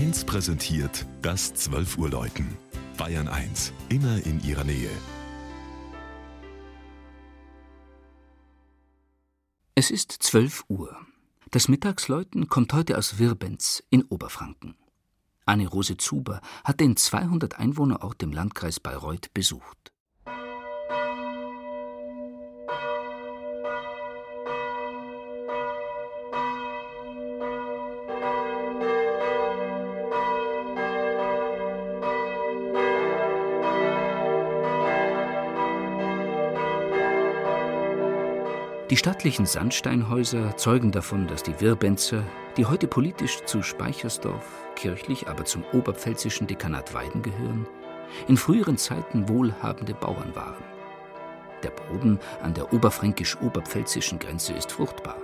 1 präsentiert das 12 Uhr Läuten. Bayern 1, immer in ihrer Nähe. Es ist 12 Uhr. Das Mittagsläuten kommt heute aus Wirbenz in Oberfranken. Anne-Rose Zuber hat den 200 Einwohnerort im Landkreis Bayreuth besucht. Die stattlichen Sandsteinhäuser zeugen davon, dass die Wirbenzer, die heute politisch zu Speichersdorf, kirchlich aber zum oberpfälzischen Dekanat Weiden gehören, in früheren Zeiten wohlhabende Bauern waren. Der Boden an der oberfränkisch-oberpfälzischen Grenze ist fruchtbar.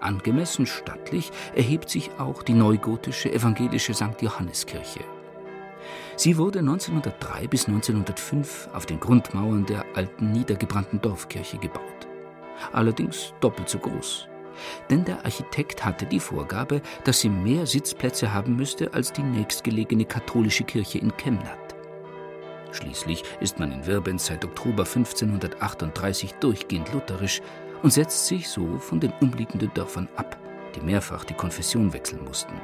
Angemessen stattlich erhebt sich auch die neugotische evangelische St. Johanneskirche. Sie wurde 1903 bis 1905 auf den Grundmauern der alten niedergebrannten Dorfkirche gebaut allerdings doppelt so groß. Denn der Architekt hatte die Vorgabe, dass sie mehr Sitzplätze haben müsste als die nächstgelegene katholische Kirche in Chemnat. Schließlich ist man in Wirbenz seit Oktober 1538 durchgehend lutherisch und setzt sich so von den umliegenden Dörfern ab, die mehrfach die Konfession wechseln mussten.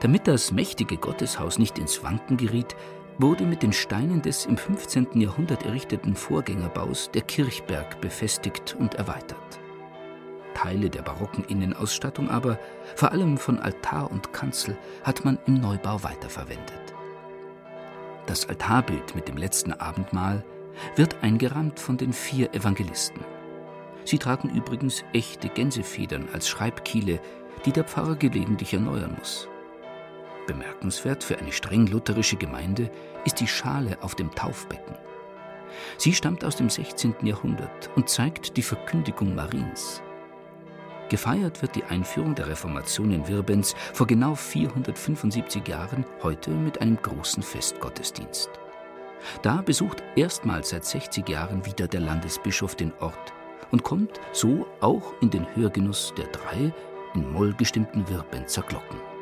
Damit das mächtige Gotteshaus nicht ins Wanken geriet, wurde mit den Steinen des im 15. Jahrhundert errichteten Vorgängerbaus der Kirchberg befestigt und erweitert. Teile der barocken Innenausstattung aber, vor allem von Altar und Kanzel, hat man im Neubau weiterverwendet. Das Altarbild mit dem letzten Abendmahl wird eingerahmt von den vier Evangelisten. Sie tragen übrigens echte Gänsefedern als Schreibkiele, die der Pfarrer gelegentlich erneuern muss. Bemerkenswert für eine streng lutherische Gemeinde ist die Schale auf dem Taufbecken. Sie stammt aus dem 16. Jahrhundert und zeigt die Verkündigung Mariens. Gefeiert wird die Einführung der Reformation in Wirbenz vor genau 475 Jahren heute mit einem großen Festgottesdienst. Da besucht erstmals seit 60 Jahren wieder der Landesbischof den Ort und kommt so auch in den Hörgenuss der drei in Moll gestimmten Wirbenzer Glocken.